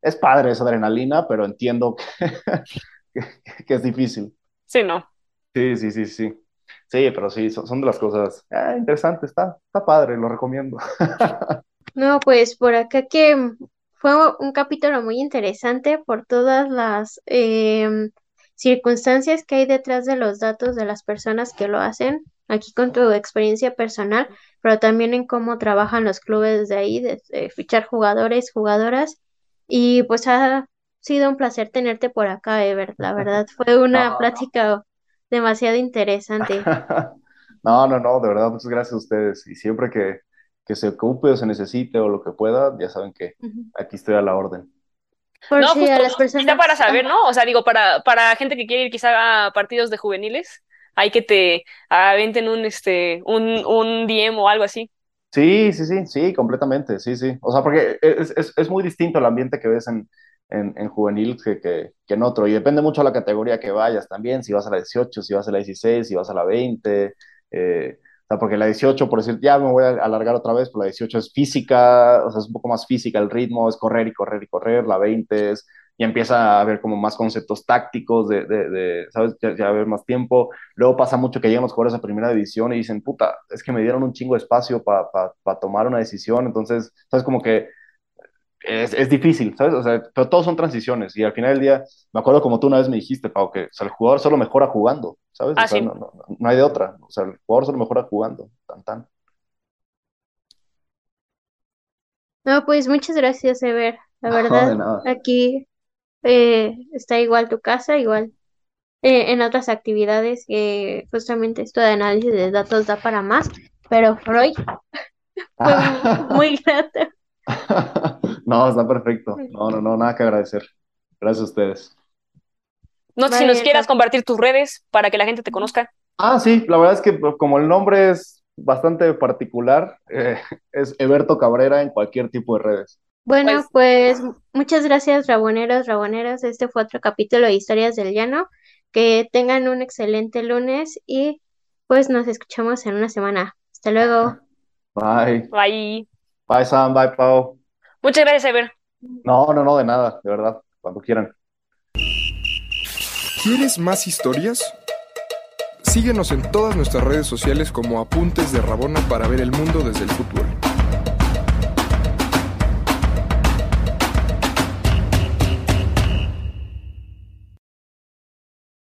es padre esa adrenalina, pero entiendo que, que, que, es difícil. Sí, ¿no? Sí, sí, sí, sí. Sí, pero sí, son, son de las cosas eh, interesantes, está, está padre, lo recomiendo. no, pues por acá que fue un capítulo muy interesante por todas las eh, circunstancias que hay detrás de los datos de las personas que lo hacen, aquí con tu experiencia personal, pero también en cómo trabajan los clubes de ahí, de, de fichar jugadores, jugadoras, y pues ha sido un placer tenerte por acá, Ever, la verdad, fue una no, plática demasiado interesante. No, no, no, de verdad, muchas gracias a ustedes. Y siempre que, que se ocupe o se necesite o lo que pueda, ya saben que aquí estoy a la orden. Por No, si justo, a las ¿no? personas... Quizá para saber, ¿no? O sea, digo, para, para gente que quiere ir quizá a partidos de juveniles, hay que te aventen un, este, un, un DM o algo así. Sí, sí, sí, sí, completamente, sí, sí. O sea, porque es, es, es muy distinto el ambiente que ves en, en, en juvenil que, que, que en otro. Y depende mucho de la categoría que vayas también, si vas a la 18, si vas a la 16, si vas a la 20. eh, o sea, porque la 18, por decir, ya me voy a alargar otra vez, pero la 18 es física, o sea, es un poco más física el ritmo, es correr y correr y correr. La 20 es, ya empieza a haber como más conceptos tácticos de, de, de ¿sabes? Ya, ya haber más tiempo. Luego pasa mucho que llegan los jugadores a primera división y dicen, puta, es que me dieron un chingo de espacio para pa, pa tomar una decisión. Entonces, ¿sabes? Como que es, es, difícil, ¿sabes? O sea, pero todos son transiciones y al final del día, me acuerdo como tú una vez me dijiste, Pau, que o sea, el jugador solo mejora jugando, ¿sabes? Ah, o sea, sí. no, no, no, hay de otra, o sea, el jugador solo mejora jugando, tan tan. No, pues muchas gracias, Ever. La verdad, No, aquí eh, está igual tu casa, igual eh, en otras actividades que justamente esto de análisis de datos da para más, pero Freud fue muy grato. no, está perfecto. No, no, no, nada que agradecer. Gracias a ustedes. No sé si Vale, nos quieras compartir tus redes para que la gente te conozca. Ah, sí, la verdad es que como el nombre es bastante particular, eh, es Eberto Cabrera en cualquier tipo de redes. Bueno, pues muchas gracias, raboneros, raboneras. Este fue otro capítulo de Historias del Llano. Que tengan un excelente lunes y pues nos escuchamos en una semana. Hasta luego. Bye. Ahí. Bye, Sam. Bye, Pau. Muchas gracias, Ever. No, no, no, de nada, de verdad, cuando quieran. ¿Quieres más historias? Síguenos en todas nuestras redes sociales como Apuntes de Rabona para ver el mundo desde el fútbol.